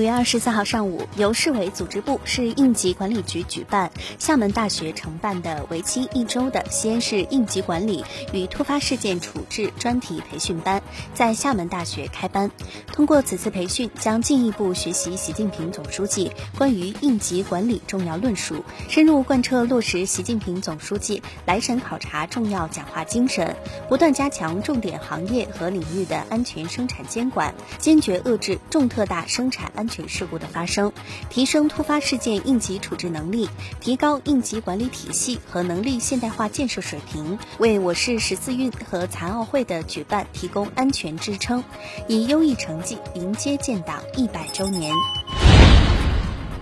五月二十四号上午，由市委组织部、市应急管理局举办，厦门大学承办的为期一周的西安市应急管理与突发事件处置专题培训班在厦门大学开班。通过此次培训，将进一步学习习近平总书记关于应急管理重要论述，深入贯彻落实习近平总书记来省考察重要讲话精神，不断加强重点行业和领域的安全生产监管，坚决遏制重特大生产安。全事故的发生，提升突发事件应急处置能力，提高应急管理体系和能力现代化建设水平，为我市十四运和残奥会的举办提供安全支撑，以优异成绩迎接建党一百周年。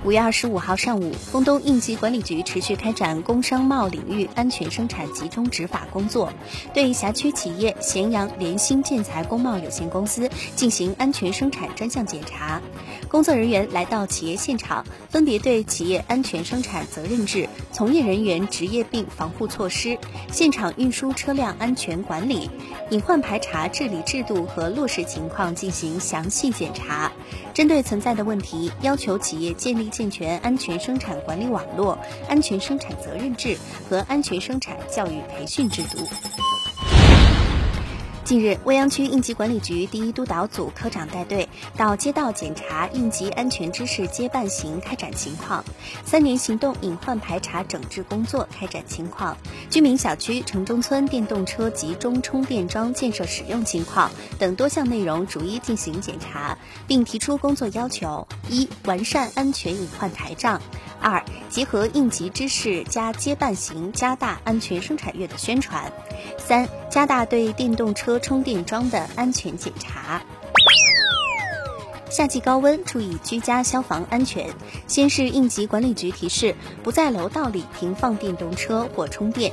五月二十五号上午，丰东应急管理局持续开展工商贸领域安全生产集中执法工作，对辖区企业咸阳联兴建材工贸有限公司进行安全生产专项检查。工作人员来到企业现场，分别对企业安全生产责任制、从业人员职业病防护措施、现场运输车辆安全管理、隐患排查治理制度和落实情况进行详细检查。针对存在的问题，要求企业建立。健全安全生产管理网络、安全生产责任制和安全生产教育培训制度。近日，未央区应急管理局第一督导组科长带队到街道检查应急安全知识街办行开展情况、三年行动隐患排查整治工作开展情况、居民小区城中村电动车集中充电桩建设使用情况等多项内容逐一进行检查，并提出工作要求：一、完善安全隐患台账。二、结合应急知识加接办行，加大安全生产月的宣传。三、加大对电动车充电桩的安全检查。夏季高温，注意居家消防安全。先是应急管理局提示，不在楼道里停放电动车或充电。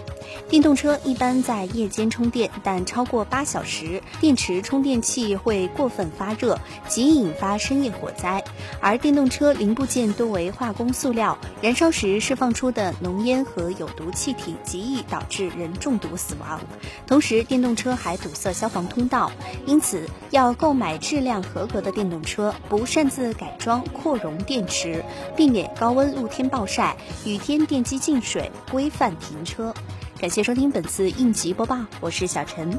电动车一般在夜间充电，但超过八小时，电池充电器会过分发热，极易引发深夜火灾。而电动车零部件多为化工塑料，燃烧时释放出的浓烟和有毒气体，极易导致人中毒死亡。同时，电动车还堵塞消防通道，因此要购买质量合格的电动车不擅自改装、扩容电池，避免高温露天暴晒、雨天电机进水，规范停车。感谢收听本次应急播报，我是小陈。